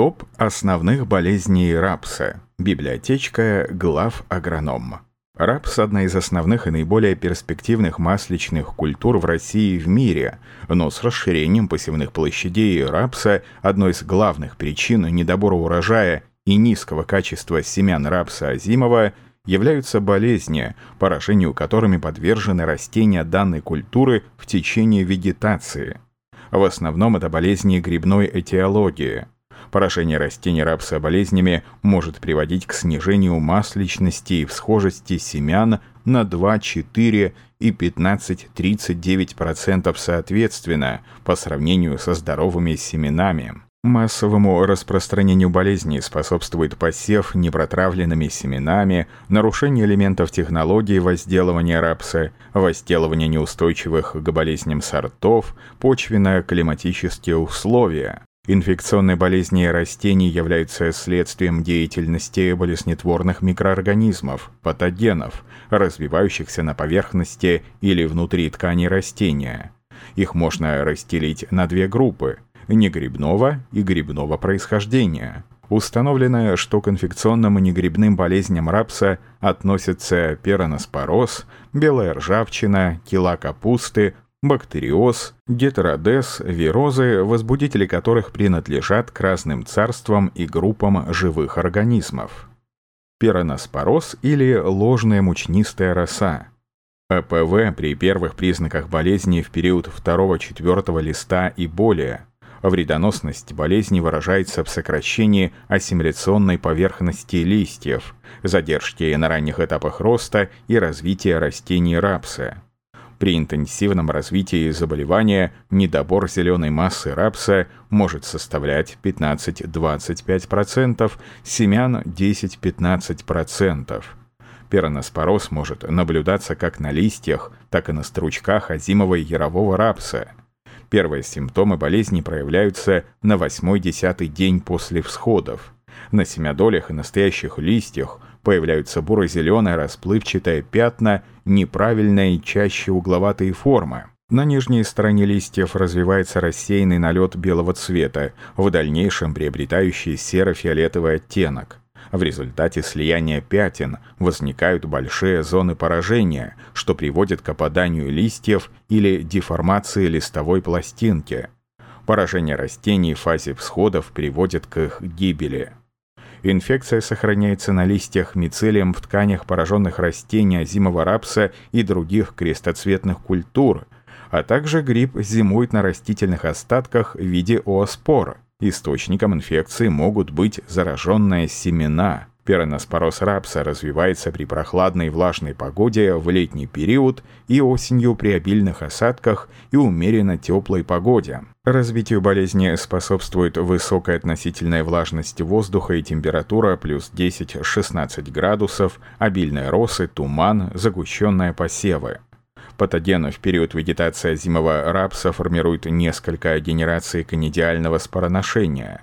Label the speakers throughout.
Speaker 1: Топ основных болезней рапса. Библиотечка глав агроном. Рапс – одна из основных и наиболее перспективных масличных культур в России и в мире, но с расширением посевных площадей рапса одной из главных причин недобора урожая и низкого качества семян рапса озимого являются болезни, поражению которыми подвержены растения данной культуры в течение вегетации. В основном это болезни грибной этиологии – Поражение растений рапса болезнями может приводить к снижению масличности и всхожести семян на 2, 4 и 15-39% соответственно по сравнению со здоровыми семенами. Массовому распространению болезней способствует посев непротравленными семенами, нарушение элементов технологии возделывания рапса, возделывание неустойчивых к болезням сортов, почвенно-климатические условия. Инфекционные болезни растений являются следствием деятельности болезнетворных микроорганизмов, патогенов, развивающихся на поверхности или внутри ткани растения. Их можно разделить на две группы – негрибного и грибного происхождения. Установлено, что к инфекционным и негрибным болезням рапса относятся пероноспороз, белая ржавчина, кила капусты, бактериоз, гетеродез, вирозы, возбудители которых принадлежат к разным царствам и группам живых организмов. Пероноспороз или ложная мучнистая роса. АПВ при первых признаках болезни в период второго-четвертого листа и более. Вредоносность болезни выражается в сокращении ассимиляционной поверхности листьев, задержке на ранних этапах роста и развития растений рапса. При интенсивном развитии заболевания недобор зеленой массы рапса может составлять 15-25%, семян 10-15%. Пероноспороз может наблюдаться как на листьях, так и на стручках озимого и ярового рапса. Первые симптомы болезни проявляются на 8-10 день после всходов. На семядолях и настоящих листьях появляются буро-зеленые расплывчатые пятна неправильной чаще угловатые формы. На нижней стороне листьев развивается рассеянный налет белого цвета, в дальнейшем приобретающий серо-фиолетовый оттенок. В результате слияния пятен возникают большие зоны поражения, что приводит к опаданию листьев или деформации листовой пластинки. Поражение растений в фазе всходов приводит к их гибели. Инфекция сохраняется на листьях мицелием в тканях пораженных растений озимого рапса и других крестоцветных культур, а также гриб зимует на растительных остатках в виде ооспор. Источником инфекции могут быть зараженные семена. Пероноспороз рапса развивается при прохладной влажной погоде в летний период и осенью при обильных осадках и умеренно теплой погоде. Развитию болезни способствует высокая относительная влажность воздуха и температура плюс 10-16 градусов, обильные росы, туман, загущенные посевы. Патоген в период вегетации зимового рапса формирует несколько генераций канидиального спороношения.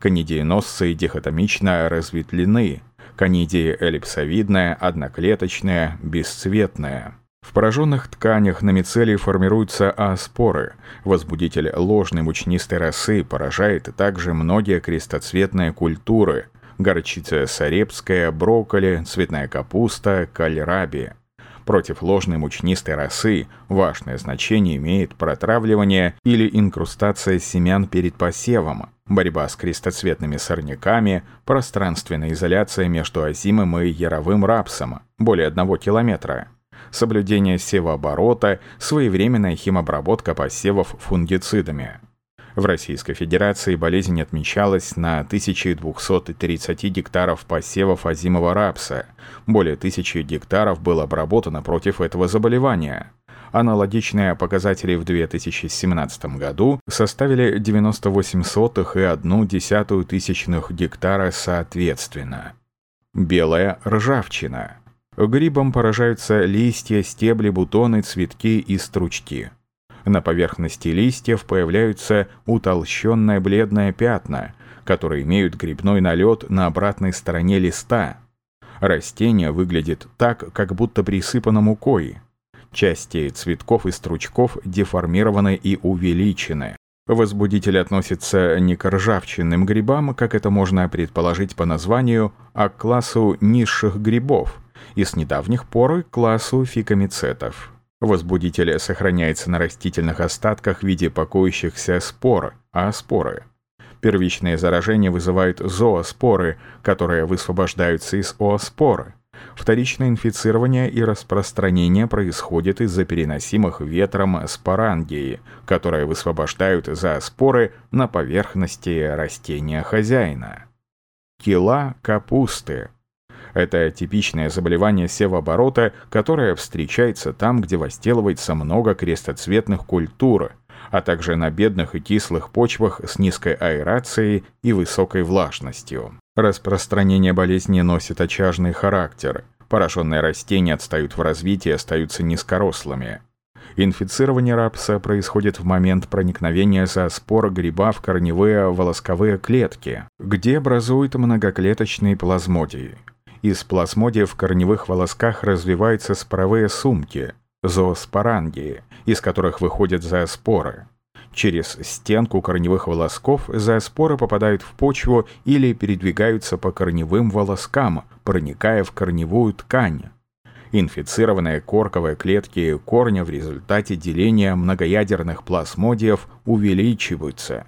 Speaker 1: Канидиеносцы дихотомично разветвлены, канидии эллипсовидная, одноклеточная, бесцветная. В пораженных тканях на мицелии формируются аспоры. Возбудитель ложной мучнистой росы поражает также многие крестоцветные культуры – горчица сарепская, брокколи, цветная капуста, кальраби. Против ложной мучнистой росы важное значение имеет протравливание или инкрустация семян перед посевом, борьба с крестоцветными сорняками, пространственная изоляция между озимым и яровым рапсом, более одного километра – соблюдение севооборота, своевременная химобработка посевов фунгицидами. В Российской Федерации болезнь отмечалась на 1230 гектаров посевов озимого рапса. Более тысячи гектаров было обработано против этого заболевания. Аналогичные показатели в 2017 году составили 98 сотых и 1 десятую тысячных гектара соответственно. Белая ржавчина – Грибом поражаются листья, стебли, бутоны, цветки и стручки. На поверхности листьев появляются утолщенные бледные пятна, которые имеют грибной налет на обратной стороне листа. Растение выглядит так, как будто присыпано мукой. Части цветков и стручков деформированы и увеличены. Возбудитель относится не к ржавчинным грибам, как это можно предположить по названию, а к классу низших грибов и с недавних пор к классу фикомицетов. Возбудитель сохраняется на растительных остатках в виде покоящихся спор, а споры. Первичное заражение вызывают зооспоры, которые высвобождаются из ооспоры. Вторичное инфицирование и распространение происходит из-за переносимых ветром спорангии, которые высвобождают зооспоры на поверхности растения хозяина. Кила капусты это типичное заболевание севооборота, которое встречается там, где возделывается много крестоцветных культур, а также на бедных и кислых почвах с низкой аэрацией и высокой влажностью. Распространение болезни носит очажный характер. Пораженные растения отстают в развитии и остаются низкорослыми. Инфицирование рапса происходит в момент проникновения зооспора гриба в корневые волосковые клетки, где образуют многоклеточные плазмодии. Из плазмодия в корневых волосках развиваются споровые сумки, зооспорангии, из которых выходят зооспоры. Через стенку корневых волосков зооспоры попадают в почву или передвигаются по корневым волоскам, проникая в корневую ткань. Инфицированные корковые клетки корня в результате деления многоядерных плазмодиев увеличиваются.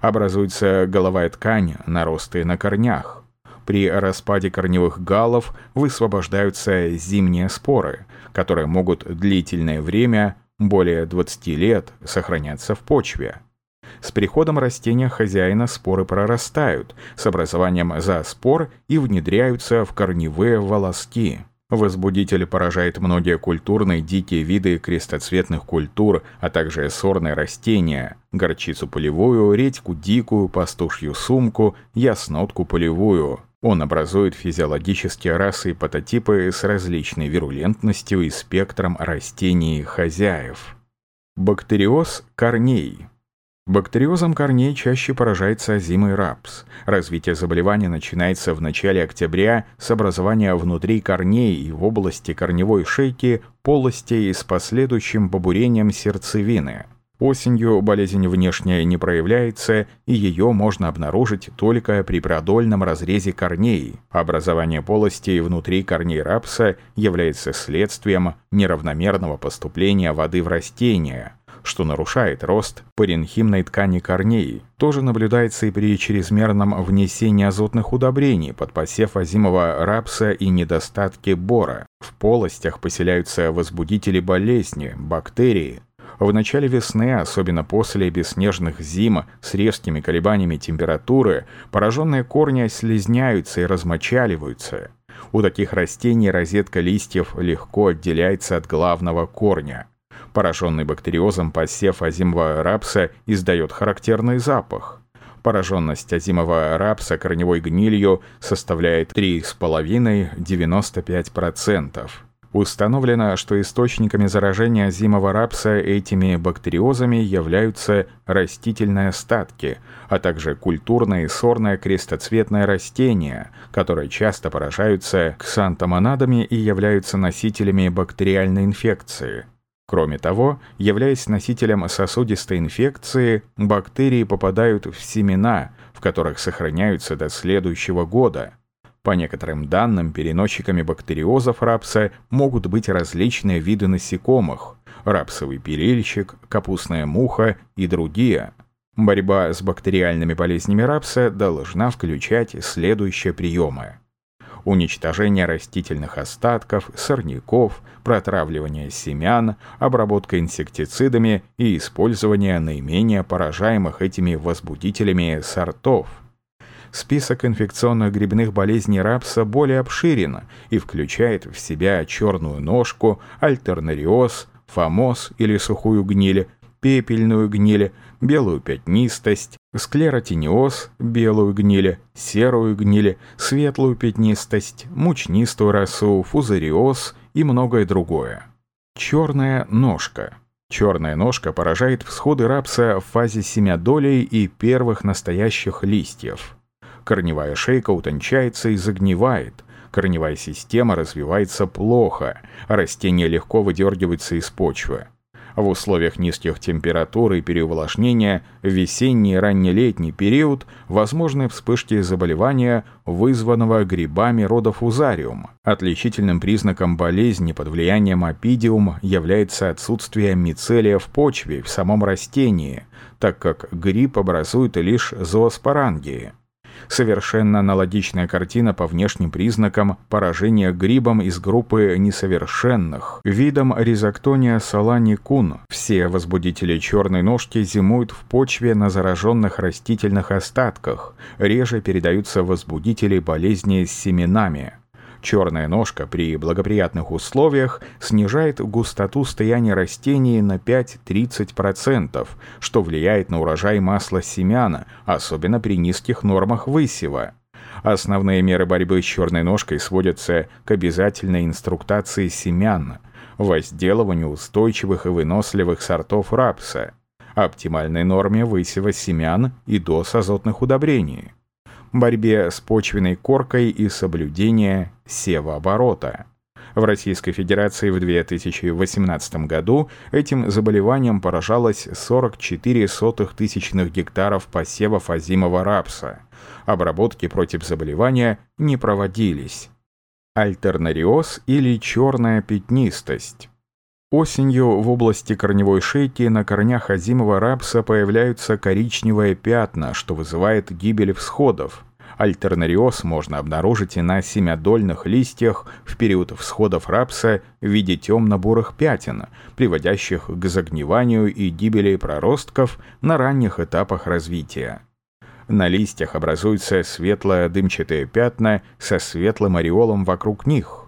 Speaker 1: Образуется головая ткань, наросты на корнях. При распаде корневых галлов высвобождаются зимние споры, которые могут длительное время, более 20 лет, сохраняться в почве. С приходом растения хозяина споры прорастают с образованием зооспор и внедряются в корневые волоски. Возбудитель поражает многие культурные дикие виды крестоцветных культур, а также сорные растения, горчицу полевую, редьку дикую, пастушью сумку, яснотку полевую. Он образует физиологические расы и патотипы с различной вирулентностью и спектром растений хозяев. Бактериоз корней. Бактериозом корней чаще поражается озимый рапс. Развитие заболевания начинается в начале октября с образования внутри корней и в области корневой шейки полостей с последующим побурением сердцевины – Осенью болезнь внешне не проявляется, и ее можно обнаружить только при продольном разрезе корней. Образование полостей внутри корней рапса является следствием неравномерного поступления воды в растения, что нарушает рост паренхимной ткани корней. Тоже наблюдается и при чрезмерном внесении азотных удобрений под посев озимого рапса и недостатке бора. В полостях поселяются возбудители болезни, бактерии, в начале весны, особенно после бесснежных зим с резкими колебаниями температуры, пораженные корни слезняются и размочаливаются. У таких растений розетка листьев легко отделяется от главного корня. Пораженный бактериозом посев озимого рапса издает характерный запах. Пораженность озимого рапса корневой гнилью составляет 3,5-95%. Установлено, что источниками заражения зимового рапса этими бактериозами являются растительные остатки, а также культурное и сорное крестоцветное растения, которые часто поражаются ксантомонадами и являются носителями бактериальной инфекции. Кроме того, являясь носителем сосудистой инфекции, бактерии попадают в семена, в которых сохраняются до следующего года – по некоторым данным, переносчиками бактериозов рапса могут быть различные виды насекомых – рапсовый перельщик, капустная муха и другие. Борьба с бактериальными болезнями рапса должна включать следующие приемы. Уничтожение растительных остатков, сорняков, протравливание семян, обработка инсектицидами и использование наименее поражаемых этими возбудителями сортов – список инфекционных грибных болезней рапса более обширен и включает в себя черную ножку, альтернариоз, фомоз или сухую гниль, пепельную гниль, белую пятнистость, склеротиниоз, белую гниль, серую гниль, светлую пятнистость, мучнистую росу, фузариоз и многое другое. Черная ножка. Черная ножка поражает всходы рапса в фазе семядолей и первых настоящих листьев. Корневая шейка утончается и загнивает. Корневая система развивается плохо, растение легко выдергивается из почвы. В условиях низких температур и переувлажнения в весенний и раннелетний период возможны вспышки заболевания, вызванного грибами рода фузариум. Отличительным признаком болезни под влиянием опидиум является отсутствие мицелия в почве в самом растении, так как гриб образует лишь зооспорангии. Совершенно аналогичная картина по внешним признакам поражения грибом из группы несовершенных, видом ризоктония саланикун. Все возбудители черной ножки зимуют в почве на зараженных растительных остатках, реже передаются возбудители болезни с семенами. Черная ножка при благоприятных условиях снижает густоту стояния растений на 5-30%, что влияет на урожай масла семяна, особенно при низких нормах высева. Основные меры борьбы с черной ножкой сводятся к обязательной инструктации семян, возделыванию устойчивых и выносливых сортов рапса, оптимальной норме высева семян и доз азотных удобрений борьбе с почвенной коркой и соблюдение севооборота. В Российской Федерации в 2018 году этим заболеванием поражалось 44 сотых тысячных гектаров посевов озимого рапса. Обработки против заболевания не проводились. Альтернариоз или черная пятнистость. Осенью в области корневой шейки на корнях озимого рапса появляются коричневые пятна, что вызывает гибель всходов. Альтернариоз можно обнаружить и на семядольных листьях в период всходов рапса в виде темно-бурых пятен, приводящих к загниванию и гибели проростков на ранних этапах развития. На листьях образуются светло-дымчатые пятна со светлым ореолом вокруг них.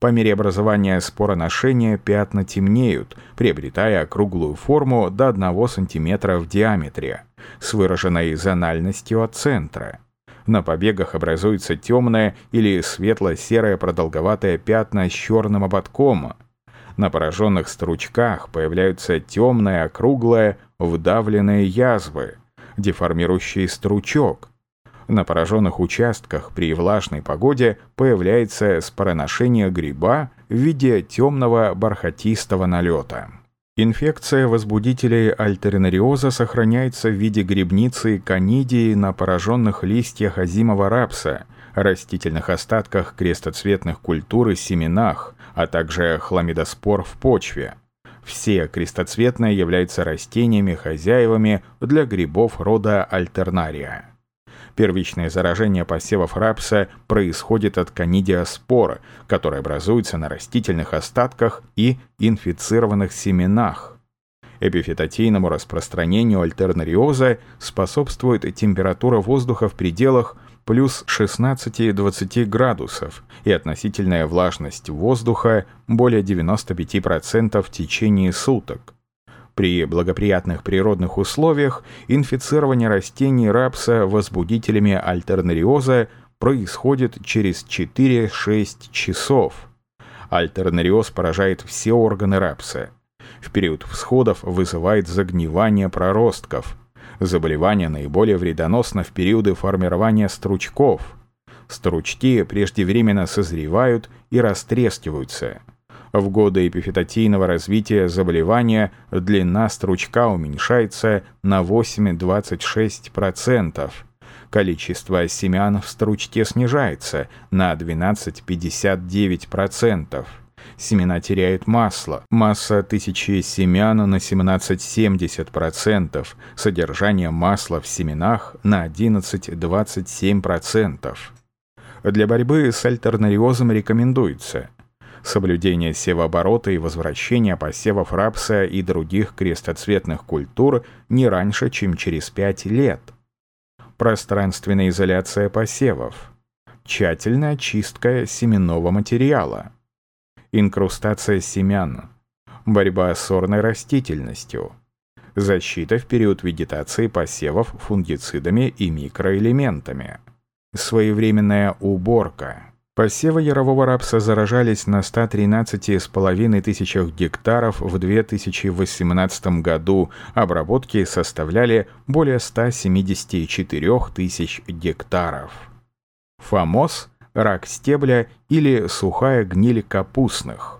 Speaker 1: По мере образования спороношения пятна темнеют, приобретая округлую форму до 1 см в диаметре, с выраженной зональностью от центра. На побегах образуется темное или светло-серое продолговатое пятна с черным ободком. На пораженных стручках появляются темные, округлые, вдавленные язвы, деформирующие стручок, на пораженных участках при влажной погоде появляется спороношение гриба в виде темного бархатистого налета. Инфекция возбудителей альтернариоза сохраняется в виде грибницы и на пораженных листьях озимого рапса, растительных остатках крестоцветных культур и семенах, а также хламидоспор в почве. Все крестоцветные являются растениями-хозяевами для грибов рода альтернария. Первичное заражение посевов рапса происходит от канидиоспора, который образуется на растительных остатках и инфицированных семенах. Эпифитотийному распространению альтернариоза способствует температура воздуха в пределах плюс 16-20 градусов и относительная влажность воздуха более 95% в течение суток. При благоприятных природных условиях инфицирование растений рапса возбудителями альтернариоза происходит через 4-6 часов. Альтернариоз поражает все органы рапса. В период всходов вызывает загнивание проростков. Заболевание наиболее вредоносно в периоды формирования стручков. Стручки преждевременно созревают и растрескиваются. В годы эпифитотийного развития заболевания длина стручка уменьшается на 8-26%. Количество семян в стручке снижается на 12-59%. Семена теряют масло. Масса тысячи семян на 17-70%. Содержание масла в семенах на 11-27%. Для борьбы с альтернариозом рекомендуется соблюдение севооборота и возвращение посевов рапса и других крестоцветных культур не раньше, чем через 5 лет. Пространственная изоляция посевов. Тщательная очистка семенного материала. Инкрустация семян. Борьба с сорной растительностью. Защита в период вегетации посевов фунгицидами и микроэлементами. Своевременная уборка. Посевы ярового рапса заражались на 113,5 тысячах гектаров в 2018 году, обработки составляли более 174 тысяч гектаров. ФАМОС – рак стебля или сухая гниль капустных.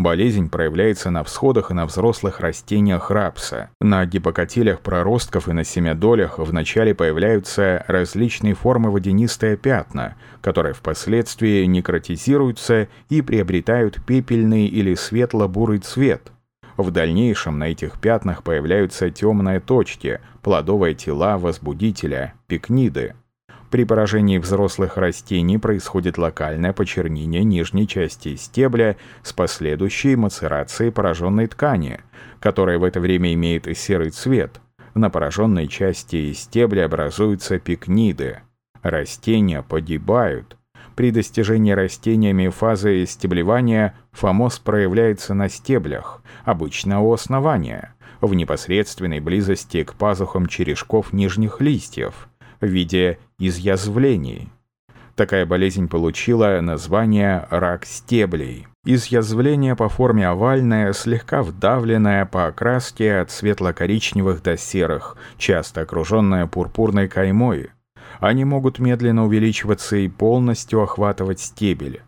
Speaker 1: Болезнь проявляется на всходах и на взрослых растениях рапса. На гипокотилях проростков и на семядолях вначале появляются различные формы водянистые пятна, которые впоследствии некротизируются и приобретают пепельный или светло-бурый цвет. В дальнейшем на этих пятнах появляются темные точки, плодовые тела возбудителя, пикниды. При поражении взрослых растений происходит локальное почернение нижней части стебля с последующей мацерацией пораженной ткани, которая в это время имеет серый цвет. На пораженной части стебля образуются пикниды. Растения погибают. При достижении растениями фазы стеблевания фомоз проявляется на стеблях, обычно у основания, в непосредственной близости к пазухам черешков нижних листьев, в виде изъязвлений. Такая болезнь получила название «рак стеблей». Изъязвление по форме овальное, слегка вдавленное по окраске от светло-коричневых до серых, часто окруженное пурпурной каймой. Они могут медленно увеличиваться и полностью охватывать стебель.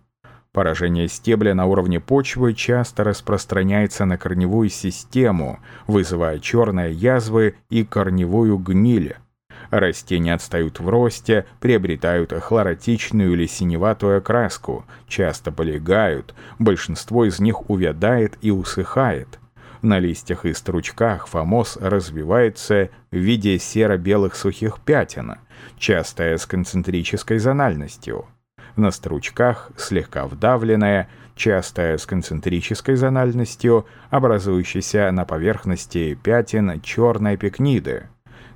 Speaker 1: Поражение стебля на уровне почвы часто распространяется на корневую систему, вызывая черные язвы и корневую гниль. Растения отстают в росте, приобретают хлоротичную или синеватую окраску, часто полегают, большинство из них увядает и усыхает. На листьях и стручках фомоз развивается в виде серо-белых сухих пятен, часто с концентрической зональностью. На стручках слегка вдавленная, часто с концентрической зональностью, образующейся на поверхности пятен черной пикниды.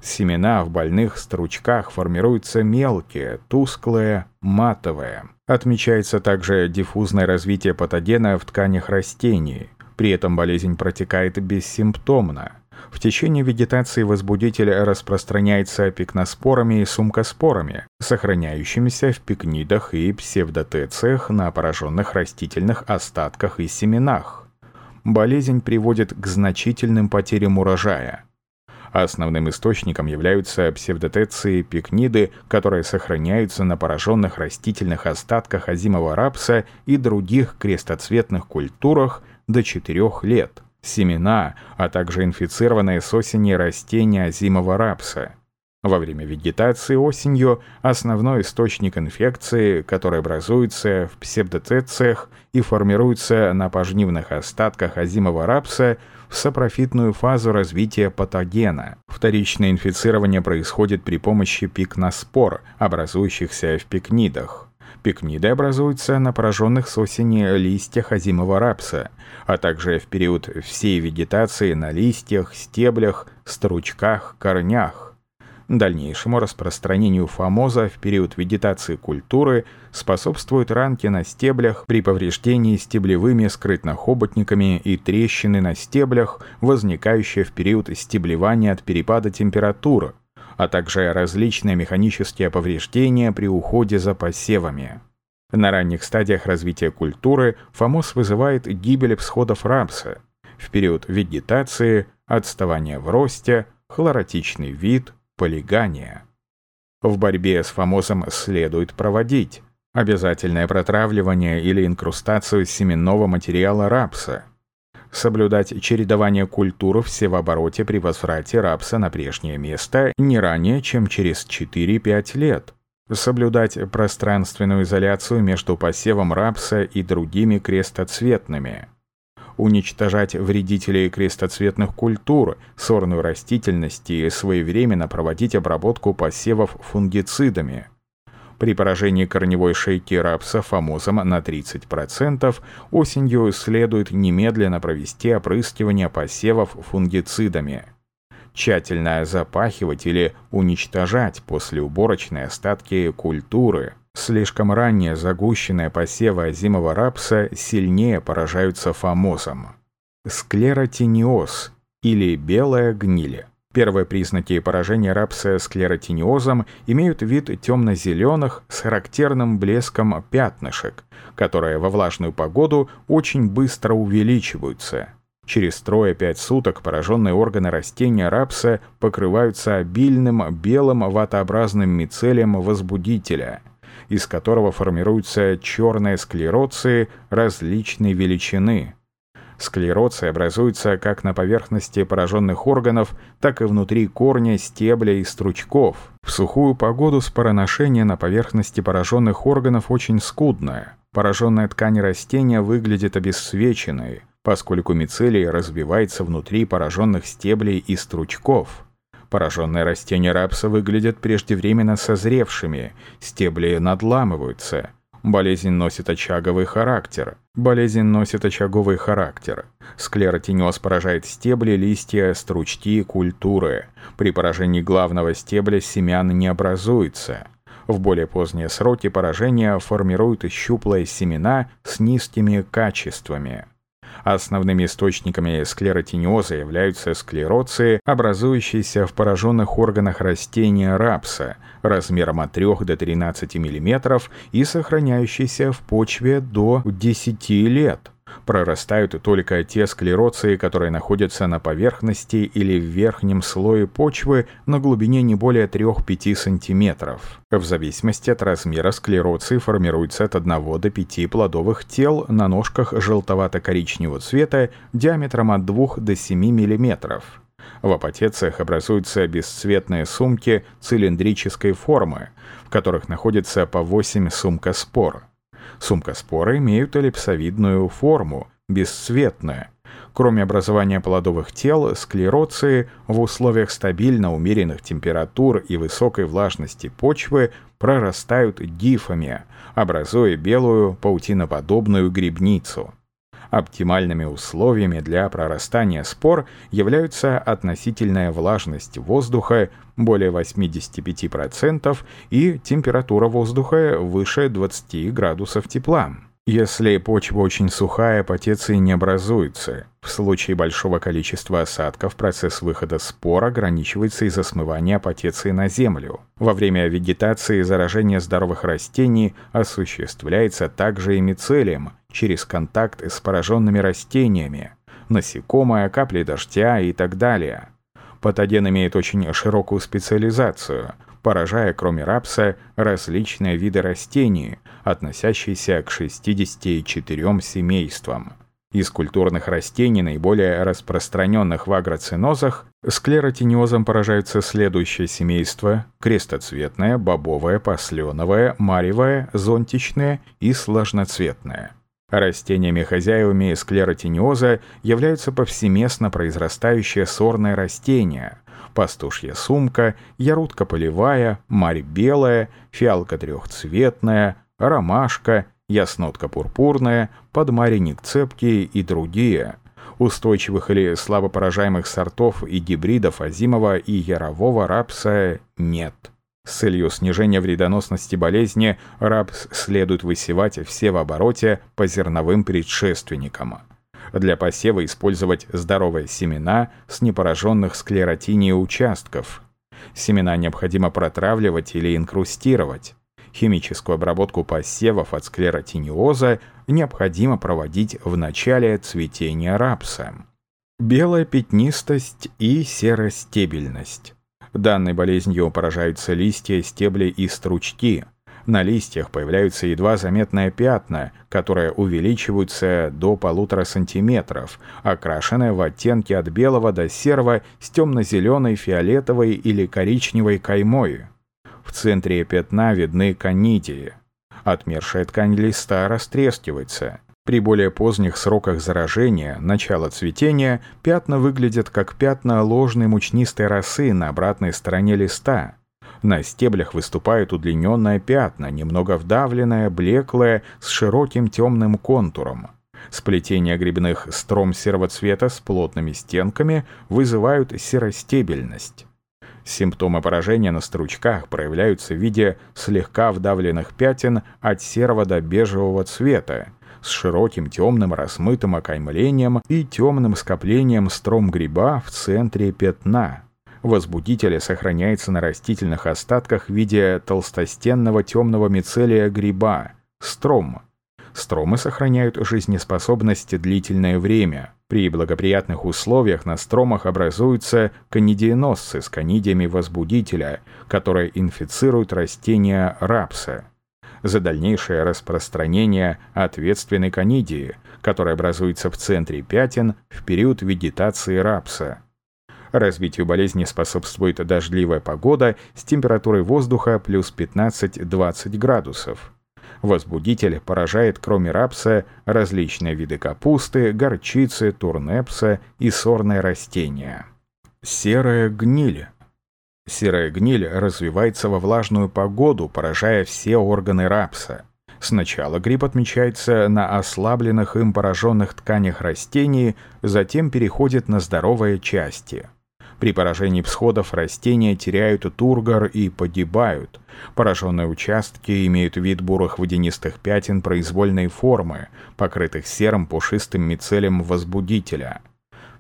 Speaker 1: Семена в больных стручках формируются мелкие, тусклые, матовые. Отмечается также диффузное развитие патогена в тканях растений. При этом болезнь протекает бессимптомно. В течение вегетации возбудитель распространяется пикноспорами и сумкоспорами, сохраняющимися в пикнидах и псевдотециях на пораженных растительных остатках и семенах. Болезнь приводит к значительным потерям урожая. Основным источником являются псевдотеции пикниды, которые сохраняются на пораженных растительных остатках озимого рапса и других крестоцветных культурах до 4 лет, семена, а также инфицированные с осени растения озимого рапса. Во время вегетации осенью основной источник инфекции, который образуется в псевдотециях и формируется на пожнивных остатках озимого рапса, в сапрофитную фазу развития патогена. Вторичное инфицирование происходит при помощи пикноспор, образующихся в пикнидах. Пикниды образуются на пораженных с осени листьях озимого рапса, а также в период всей вегетации на листьях, стеблях, стручках, корнях. Дальнейшему распространению фомоза в период вегетации культуры способствуют ранки на стеблях при повреждении стеблевыми скрытнохоботниками и трещины на стеблях, возникающие в период стеблевания от перепада температуры, а также различные механические повреждения при уходе за посевами. На ранних стадиях развития культуры фомоз вызывает гибель всходов рапса. В период вегетации – отставание в росте, хлоротичный вид, полигания. В борьбе с фомозом следует проводить обязательное протравливание или инкрустацию семенного материала рапса, соблюдать чередование культур в севообороте при возврате рапса на прежнее место не ранее, чем через 4-5 лет, соблюдать пространственную изоляцию между посевом рапса и другими крестоцветными, уничтожать вредителей крестоцветных культур, сорную растительность и своевременно проводить обработку посевов фунгицидами. При поражении корневой шейки рапса фомозом на 30% осенью следует немедленно провести опрыскивание посевов фунгицидами. Тщательно запахивать или уничтожать после уборочной остатки культуры – Слишком ранее загущенные посевы озимого рапса сильнее поражаются фомозом. Склеротиниоз или белая гниль. Первые признаки поражения рапса склеротиниозом имеют вид темно-зеленых с характерным блеском пятнышек, которые во влажную погоду очень быстро увеличиваются. Через трое-пять суток пораженные органы растения рапса покрываются обильным белым ватообразным мицелием возбудителя – из которого формируются черные склероции различной величины. Склероция образуется как на поверхности пораженных органов, так и внутри корня, стебля и стручков. В сухую погоду спороношение на поверхности пораженных органов очень скудное. Пораженная ткань растения выглядит обесцвеченной, поскольку мицелий разбивается внутри пораженных стеблей и стручков. Пораженные растения рапса выглядят преждевременно созревшими, стебли надламываются. Болезнь носит очаговый характер. Болезнь носит очаговый характер. Склеротинез поражает стебли, листья, стручки, культуры. При поражении главного стебля семян не образуется. В более поздние сроки поражения формируют щуплые семена с низкими качествами. Основными источниками склеротиниоза являются склероции, образующиеся в пораженных органах растения рапса, размером от 3 до 13 мм и сохраняющиеся в почве до 10 лет прорастают только те склероции, которые находятся на поверхности или в верхнем слое почвы на глубине не более 3-5 см. В зависимости от размера склероции формируется от 1 до 5 плодовых тел на ножках желтовато-коричневого цвета диаметром от 2 до 7 мм. В апотециях образуются бесцветные сумки цилиндрической формы, в которых находится по 8 сумкоспор. Сумкоспоры имеют эллипсовидную форму, бесцветную. Кроме образования плодовых тел, склероции в условиях стабильно умеренных температур и высокой влажности почвы прорастают дифами, образуя белую паутиноподобную грибницу. Оптимальными условиями для прорастания спор являются относительная влажность воздуха более 85% и температура воздуха выше 20 градусов тепла. Если почва очень сухая, потеции не образуются. В случае большого количества осадков процесс выхода спор ограничивается из-за смывания потеции на землю. Во время вегетации заражение здоровых растений осуществляется также и мицелием через контакт с пораженными растениями, насекомые, капли дождя и так далее. Патоген имеет очень широкую специализацию – поражая, кроме рапса, различные виды растений, относящиеся к 64 семействам. Из культурных растений, наиболее распространенных в агроцинозах, склеротиниозом поражаются следующие семейства – крестоцветное, бобовое, посленовое, маревое, зонтичное и сложноцветное. Растениями-хозяевами склеротиниоза являются повсеместно произрастающие сорные растения – пастушья сумка, ярутка полевая, марь белая, фиалка трехцветная, ромашка, яснотка пурпурная, подмареник цепкий и другие. Устойчивых или слабопоражаемых сортов и гибридов озимого и ярового рапса нет. С целью снижения вредоносности болезни рапс следует высевать все в обороте по зерновым предшественникам. Для посева использовать здоровые семена с непораженных склеротинией участков. Семена необходимо протравливать или инкрустировать. Химическую обработку посевов от склеротиниоза необходимо проводить в начале цветения рапса. Белая пятнистость и серостебельность. Данной болезнью поражаются листья, стебли и стручки – на листьях появляются едва заметные пятна, которые увеличиваются до полутора сантиметров, окрашенные в оттенки от белого до серого с темно-зеленой, фиолетовой или коричневой каймой. В центре пятна видны конидии. Отмершая ткань листа растрескивается. При более поздних сроках заражения, начала цветения, пятна выглядят как пятна ложной мучнистой росы на обратной стороне листа. На стеблях выступают удлиненные пятна, немного вдавленные, блеклые, с широким темным контуром. Сплетение грибных стром серого цвета с плотными стенками вызывают серостебельность. Симптомы поражения на стручках проявляются в виде слегка вдавленных пятен от серого до бежевого цвета, с широким темным размытым окаймлением и темным скоплением стром гриба в центре пятна. Возбудитель сохраняется на растительных остатках в виде толстостенного темного мицелия гриба – стром. Стромы сохраняют жизнеспособность длительное время. При благоприятных условиях на стромах образуются канидиеносцы с канидиями возбудителя, которые инфицируют растения рапса. За дальнейшее распространение ответственной канидии, которая образуется в центре пятен в период вегетации рапса. Развитию болезни способствует дождливая погода с температурой воздуха плюс 15-20 градусов. Возбудитель поражает, кроме рапса, различные виды капусты, горчицы, турнепса и сорные растения. Серая гниль. Серая гниль развивается во влажную погоду, поражая все органы рапса. Сначала гриб отмечается на ослабленных им пораженных тканях растений, затем переходит на здоровые части. При поражении всходов растения теряют тургор и погибают. Пораженные участки имеют вид бурых водянистых пятен произвольной формы, покрытых серым пушистым мицелем возбудителя.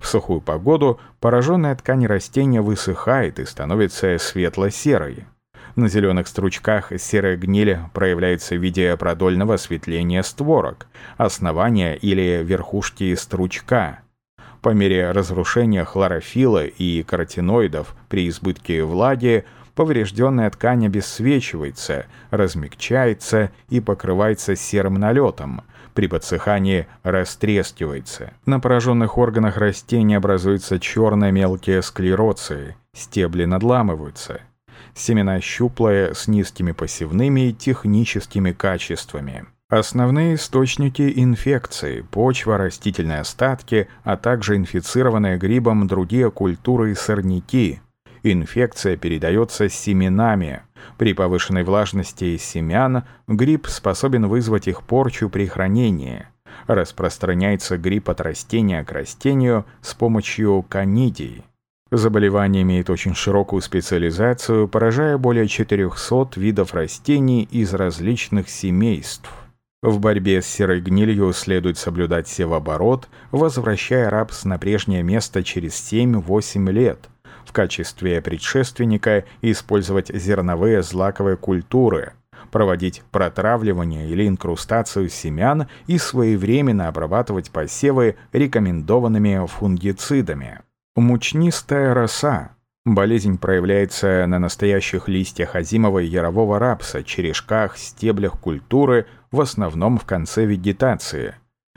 Speaker 1: В сухую погоду пораженная ткань растения высыхает и становится светло-серой. На зеленых стручках серая гниль проявляется в виде продольного осветления створок, основания или верхушки стручка – по мере разрушения хлорофила и каротиноидов при избытке влаги поврежденная ткань обесцвечивается, размягчается и покрывается серым налетом. При подсыхании растрескивается. На пораженных органах растения образуются черные мелкие склероции, стебли надламываются. Семена щуплые, с низкими посевными и техническими качествами. Основные источники инфекции – почва, растительные остатки, а также инфицированные грибом другие культуры и сорняки. Инфекция передается семенами. При повышенной влажности семян гриб способен вызвать их порчу при хранении. Распространяется гриб от растения к растению с помощью канидий. Заболевание имеет очень широкую специализацию, поражая более 400 видов растений из различных семейств. В борьбе с серой гнилью следует соблюдать севооборот, возвращая рапс на прежнее место через 7-8 лет. В качестве предшественника использовать зерновые злаковые культуры, проводить протравливание или инкрустацию семян и своевременно обрабатывать посевы рекомендованными фунгицидами. Мучнистая роса Болезнь проявляется на настоящих листьях озимого и ярового рапса, черешках, стеблях культуры, в основном в конце вегетации.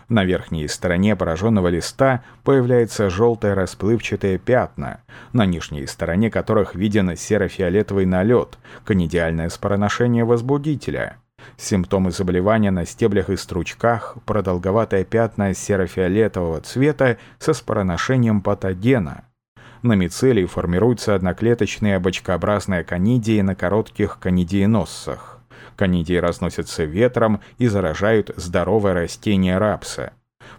Speaker 1: На верхней стороне пораженного листа появляются желтые расплывчатые пятна, на нижней стороне которых виден серо-фиолетовый налет, конидиальное спороношение возбудителя. Симптомы заболевания на стеблях и стручках – продолговатые пятна серо-фиолетового цвета со спороношением патогена – на мицелии формируются одноклеточные бочкообразные конидии на коротких конидиеноссах. Конидии разносятся ветром и заражают здоровое растение рапса.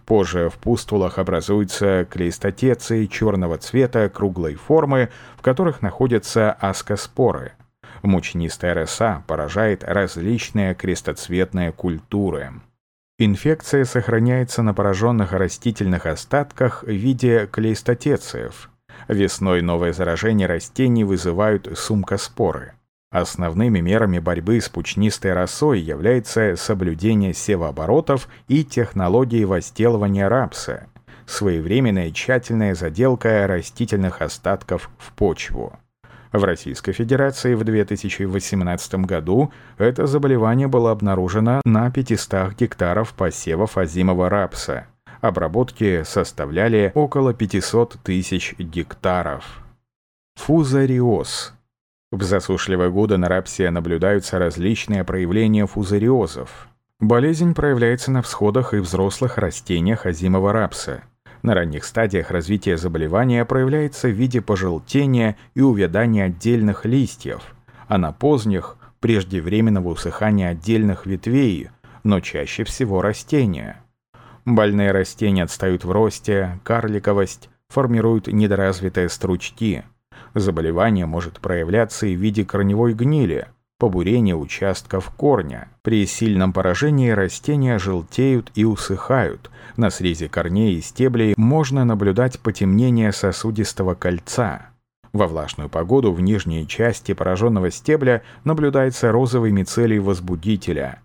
Speaker 1: Позже в пустулах образуются клейстотеции черного цвета круглой формы, в которых находятся аскоспоры. Мучнистая роса поражает различные крестоцветные культуры. Инфекция сохраняется на пораженных растительных остатках в виде клейстотециев. Весной новые заражения растений вызывают сумкоспоры. Основными мерами борьбы с пучнистой росой является соблюдение севооборотов и технологии возделывания рапса, своевременная тщательная заделка растительных остатков в почву. В Российской Федерации в 2018 году это заболевание было обнаружено на 500 гектаров посевов озимого рапса – обработки составляли около 500 тысяч гектаров. Фузариоз. В засушливые годы на рапсе наблюдаются различные проявления фузариозов. Болезнь проявляется на всходах и взрослых растениях озимого рапса. На ранних стадиях развития заболевания проявляется в виде пожелтения и увядания отдельных листьев, а на поздних – преждевременного усыхания отдельных ветвей, но чаще всего растения. Больные растения отстают в росте, карликовость, формируют недоразвитые стручки. Заболевание может проявляться и в виде корневой гнили, побурения участков корня. При сильном поражении растения желтеют и усыхают. На срезе корней и стеблей можно наблюдать потемнение сосудистого кольца. Во влажную погоду в нижней части пораженного стебля наблюдается розовый мицелий возбудителя.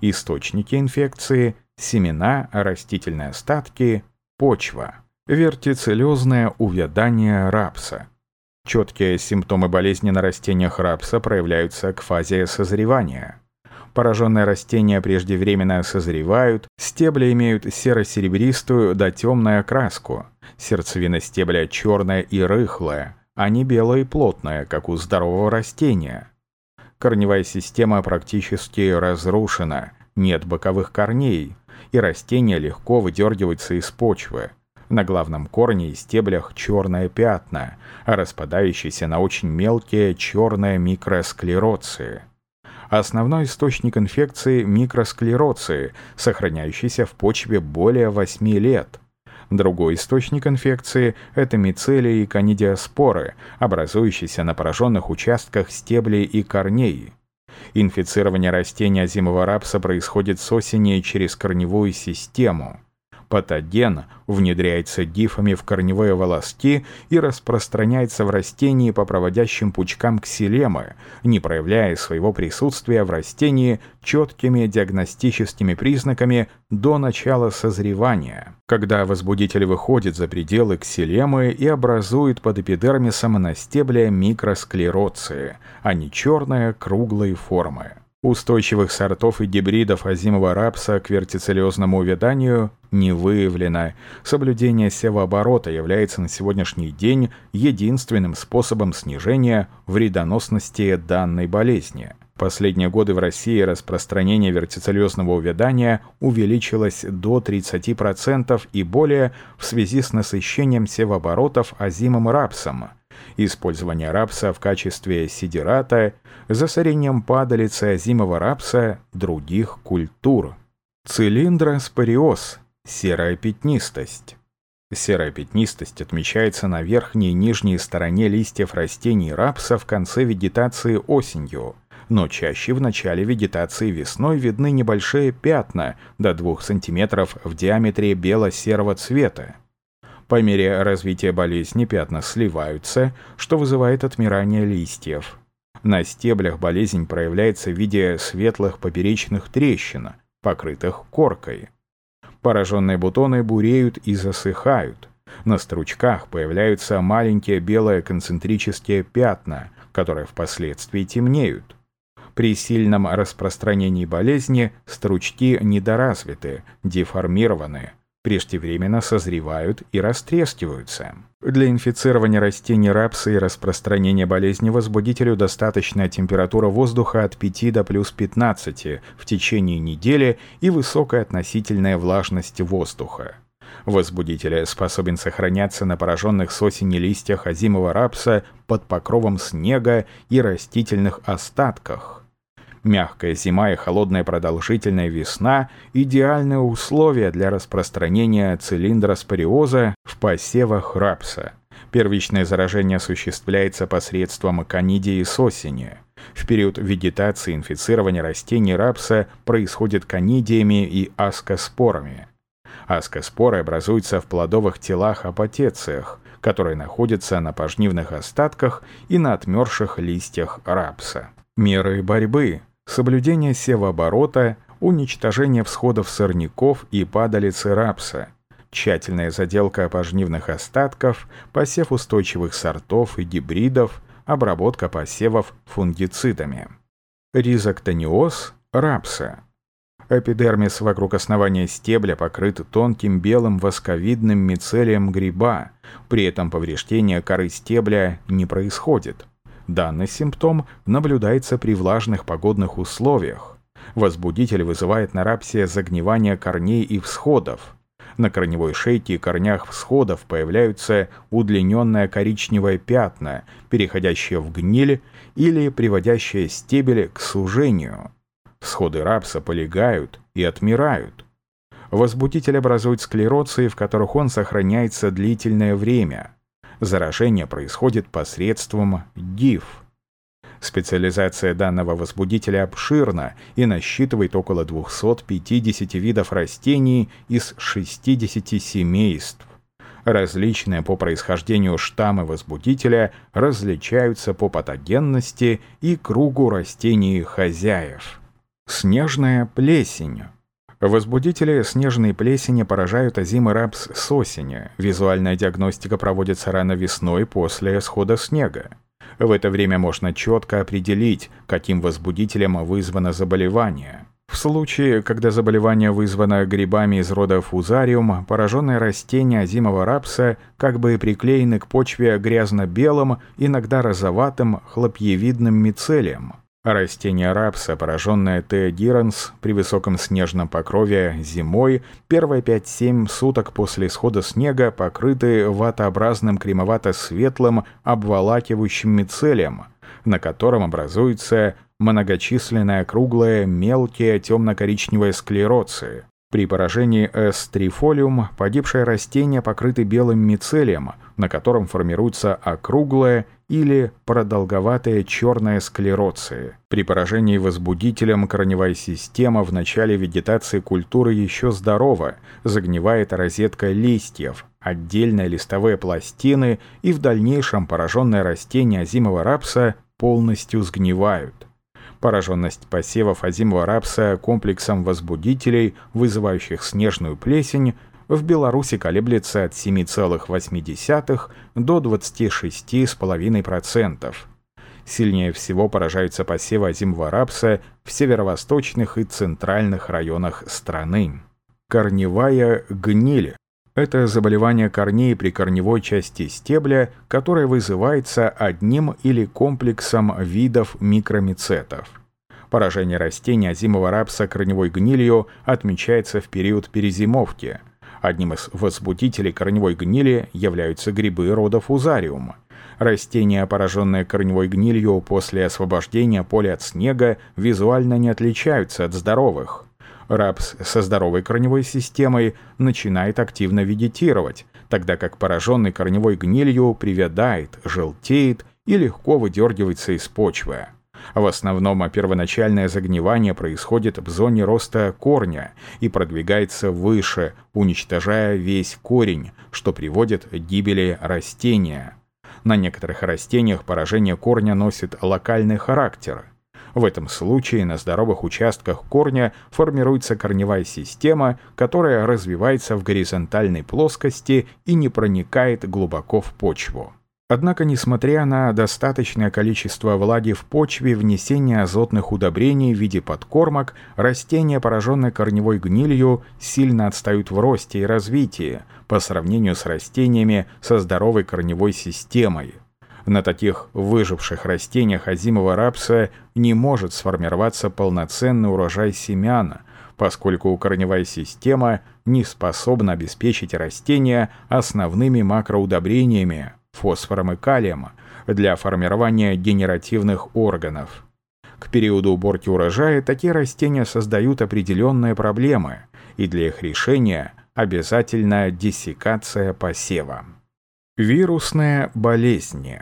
Speaker 1: Источники инфекции семена, растительные остатки, почва, вертицеллезное увядание рапса. Четкие симптомы болезни на растениях рапса проявляются к фазе созревания. Пораженные растения преждевременно созревают, стебли имеют серо-серебристую до темную окраску. Сердцевина стебля черная и рыхлая, а не белая и плотная, как у здорового растения. Корневая система практически разрушена, нет боковых корней, и растение легко выдергивается из почвы. На главном корне и стеблях черные пятна, а распадающиеся на очень мелкие черные микросклероции. Основной источник инфекции – микросклероции, сохраняющийся в почве более 8 лет. Другой источник инфекции – это мицелии и канидиоспоры, образующиеся на пораженных участках стеблей и корней. Инфицирование растения зимового рапса происходит с осени через корневую систему – Патоген внедряется дифами в корневые волоски и распространяется в растении по проводящим пучкам ксилемы, не проявляя своего присутствия в растении четкими диагностическими признаками до начала созревания, когда возбудитель выходит за пределы ксилемы и образует под эпидермисом на стебле микросклероции, а не черные круглые формы. Устойчивых сортов и гибридов озимого рапса к вертицеллезному увяданию не выявлено. Соблюдение севооборота является на сегодняшний день единственным способом снижения вредоносности данной болезни. Последние годы в России распространение вертицеллезного увядания увеличилось до 30% и более в связи с насыщением севооборотов озимым рапсом – использование рапса в качестве сидирата, засорением падалицы озимого рапса других культур. Цилиндроспориоз – серая пятнистость. Серая пятнистость отмечается на верхней и нижней стороне листьев растений рапса в конце вегетации осенью, но чаще в начале вегетации весной видны небольшие пятна до 2 см в диаметре бело-серого цвета. По мере развития болезни пятна сливаются, что вызывает отмирание листьев. На стеблях болезнь проявляется в виде светлых поперечных трещин, покрытых коркой. Пораженные бутоны буреют и засыхают. На стручках появляются маленькие белые концентрические пятна, которые впоследствии темнеют. При сильном распространении болезни стручки недоразвиты, деформированы, преждевременно созревают и растрескиваются. Для инфицирования растений рапса и распространения болезни возбудителю достаточная температура воздуха от 5 до плюс 15 в течение недели и высокая относительная влажность воздуха. Возбудитель способен сохраняться на пораженных с осени листьях озимого рапса под покровом снега и растительных остатках. Мягкая зима и холодная продолжительная весна – идеальные условия для распространения цилиндроспориоза в посевах рапса. Первичное заражение осуществляется посредством канидии с осени. В период вегетации инфицирование растений рапса происходит канидиями и аскоспорами. Аскоспоры образуются в плодовых телах апотециях, которые находятся на пожнивных остатках и на отмерших листьях рапса. Меры борьбы соблюдение севооборота, уничтожение всходов сорняков и падалицы рапса, тщательная заделка пожнивных остатков, посев устойчивых сортов и гибридов, обработка посевов фунгицидами. Ризоктониоз рапса. Эпидермис вокруг основания стебля покрыт тонким белым восковидным мицелием гриба, при этом повреждения коры стебля не происходит. Данный симптом наблюдается при влажных погодных условиях. Возбудитель вызывает на рапсе загнивание корней и всходов. На корневой шейке и корнях всходов появляются удлиненные коричневые пятна, переходящие в гниль или приводящие стебель к сужению. Всходы рапса полегают и отмирают. Возбудитель образует склероции, в которых он сохраняется длительное время – Заражение происходит посредством ГИФ. Специализация данного возбудителя обширна и насчитывает около 250 видов растений из 60 семейств. Различные по происхождению штаммы возбудителя различаются по патогенности и кругу растений хозяев. Снежная плесень Возбудители снежной плесени поражают озимый рапс с осени. Визуальная диагностика проводится рано весной после схода снега. В это время можно четко определить, каким возбудителем вызвано заболевание. В случае, когда заболевание вызвано грибами из рода фузариум, пораженные растения зимового рапса как бы приклеены к почве грязно-белым, иногда розоватым, хлопьевидным мицелием. Растения рапса, пораженное Т. диранс при высоком снежном покрове зимой, первые 5-7 суток после исхода снега покрыты ватообразным кремовато-светлым обволакивающим мицелием, на котором образуются многочисленные круглые, мелкие темно-коричневые склероции. При поражении S. трифолиум погибшие растения покрыты белым мицелием, на котором формируются округлые или продолговатые черные склероции. При поражении возбудителем корневая система в начале вегетации культуры еще здорова, загнивает розетка листьев, отдельные листовые пластины и в дальнейшем пораженные растения зимового рапса полностью сгнивают. Пораженность посевов озимого рапса комплексом возбудителей, вызывающих снежную плесень, в Беларуси колеблется от 7,8 до 26,5%. Сильнее всего поражаются посевы озимого рапса в северо-восточных и центральных районах страны. Корневая гниль – это заболевание корней при корневой части стебля, которое вызывается одним или комплексом видов микромицетов. Поражение растения озимого рапса корневой гнилью отмечается в период перезимовки – Одним из возбудителей корневой гнили являются грибы рода фузариум. Растения, пораженные корневой гнилью после освобождения поля от снега, визуально не отличаются от здоровых. Рапс со здоровой корневой системой начинает активно вегетировать, тогда как пораженный корневой гнилью привядает, желтеет и легко выдергивается из почвы. В основном первоначальное загнивание происходит в зоне роста корня и продвигается выше, уничтожая весь корень, что приводит к гибели растения. На некоторых растениях поражение корня носит локальный характер. В этом случае на здоровых участках корня формируется корневая система, которая развивается в горизонтальной плоскости и не проникает глубоко в почву. Однако, несмотря на достаточное количество влаги в почве, внесение азотных удобрений в виде подкормок, растения, пораженные корневой гнилью, сильно отстают в росте и развитии по сравнению с растениями со здоровой корневой системой. На таких выживших растениях озимого рапса не может сформироваться полноценный урожай семян, поскольку корневая система не способна обеспечить растения основными макроудобрениями, фосфором и калием для формирования генеративных органов. К периоду уборки урожая такие растения создают определенные проблемы, и для их решения обязательна диссекация посева. Вирусная болезнь.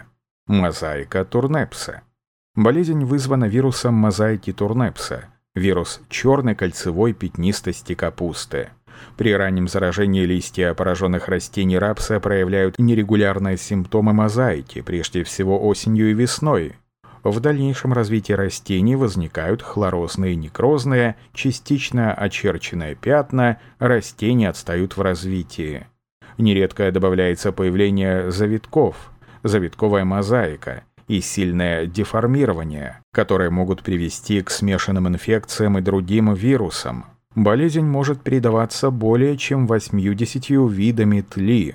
Speaker 1: Мозаика турнепса. Болезнь вызвана вирусом мозаики турнепса, вирус черной кольцевой пятнистости капусты. При раннем заражении листья пораженных растений рапса проявляют нерегулярные симптомы мозаики, прежде всего осенью и весной. В дальнейшем развитии растений возникают хлорозные некрозные, частично очерченные пятна, растения отстают в развитии. Нередко добавляется появление завитков, завитковая мозаика и сильное деформирование, которые могут привести к смешанным инфекциям и другим вирусам. Болезнь может передаваться более чем 80 видами тли.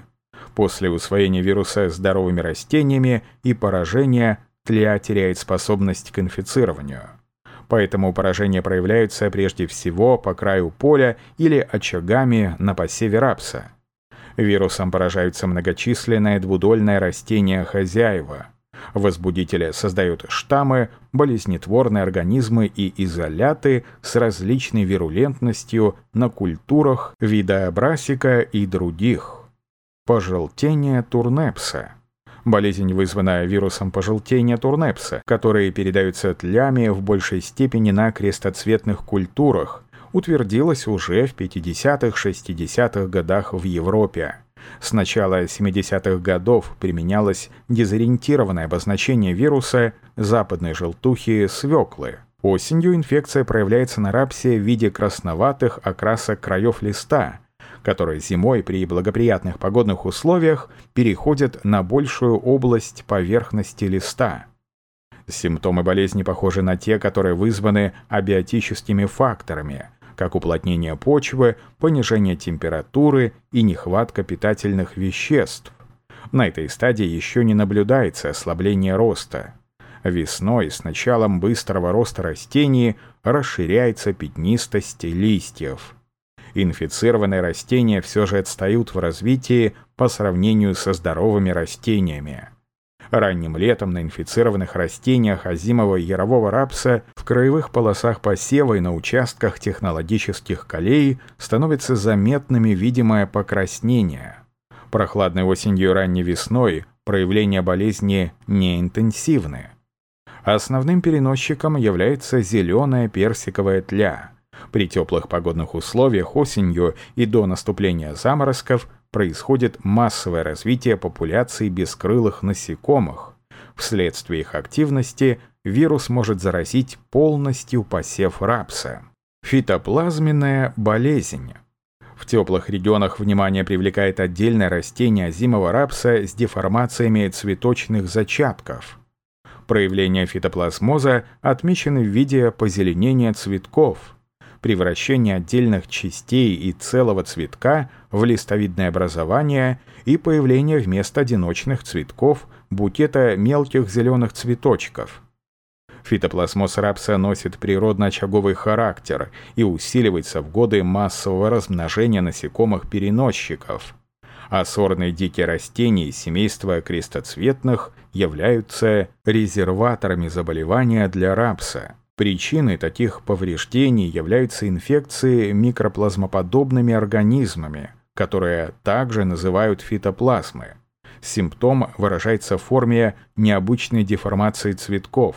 Speaker 1: После усвоения вируса здоровыми растениями и поражения тля теряет способность к инфицированию. Поэтому поражения проявляются прежде всего по краю поля или очагами на посеве рапса. Вирусом поражаются многочисленные двудольные растения хозяева – Возбудители создают штаммы, болезнетворные организмы и изоляты с различной вирулентностью на культурах вида брасика и других. Пожелтение турнепса. Болезнь вызвана вирусом пожелтения турнепса, которые передаются тлями в большей степени на крестоцветных культурах, утвердилась уже в 50-60-х годах в Европе. С начала 70-х годов применялось дезориентированное обозначение вируса западной желтухи свеклы. Осенью инфекция проявляется на рапсе в виде красноватых окрасок краев листа, которые зимой при благоприятных погодных условиях переходят на большую область поверхности листа. Симптомы болезни похожи на те, которые вызваны абиотическими факторами, как уплотнение почвы, понижение температуры и нехватка питательных веществ. На этой стадии еще не наблюдается ослабление роста. Весной с началом быстрого роста растений расширяется пятнистость листьев. Инфицированные растения все же отстают в развитии по сравнению со здоровыми растениями. Ранним летом на инфицированных растениях озимого ярового рапса в краевых полосах посева и на участках технологических колей становится заметными видимое покраснение. Прохладной осенью и ранней весной проявления болезни не интенсивны. Основным переносчиком является зеленая персиковая тля. При теплых погодных условиях осенью и до наступления заморозков происходит массовое развитие популяции бескрылых насекомых. Вследствие их активности вирус может заразить полностью посев рапса. Фитоплазменная болезнь. В теплых регионах внимание привлекает отдельное растение зимового рапса с деформациями цветочных зачатков. Проявления фитоплазмоза отмечены в виде позеленения цветков, превращения отдельных частей и целого цветка в листовидное образование и появление вместо одиночных цветков букета мелких зеленых цветочков. Фитоплазмоз рапса носит природно-очаговый характер и усиливается в годы массового размножения насекомых-переносчиков. А сорные дикие растения семейства крестоцветных являются резерваторами заболевания для рапса. Причиной таких повреждений являются инфекции микроплазмоподобными организмами, которые также называют фитоплазмы. Симптом выражается в форме необычной деформации цветков.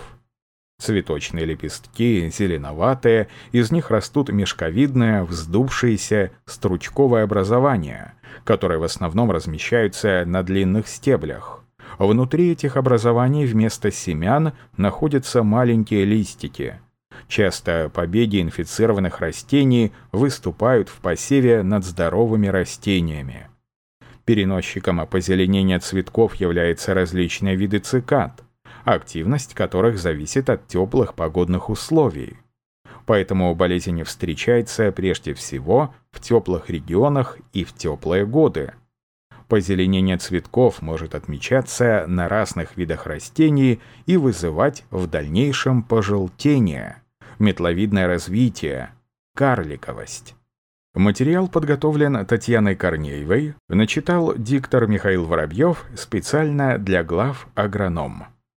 Speaker 1: Цветочные лепестки зеленоватые, из них растут мешковидное, вздувшееся стручковое образование, которое в основном размещаются на длинных стеблях. Внутри этих образований вместо семян находятся маленькие листики. Часто побеги инфицированных растений выступают в посеве над здоровыми растениями. Переносчиком опозеленения цветков являются различные виды цикад, активность которых зависит от теплых погодных условий. Поэтому болезнь встречается прежде всего в теплых регионах и в теплые годы. Позеленение цветков может отмечаться на разных видах растений и вызывать в дальнейшем пожелтение, метловидное развитие, карликовость. Материал подготовлен Татьяной Корнеевой, начитал диктор Михаил Воробьев специально для глав «Агроном».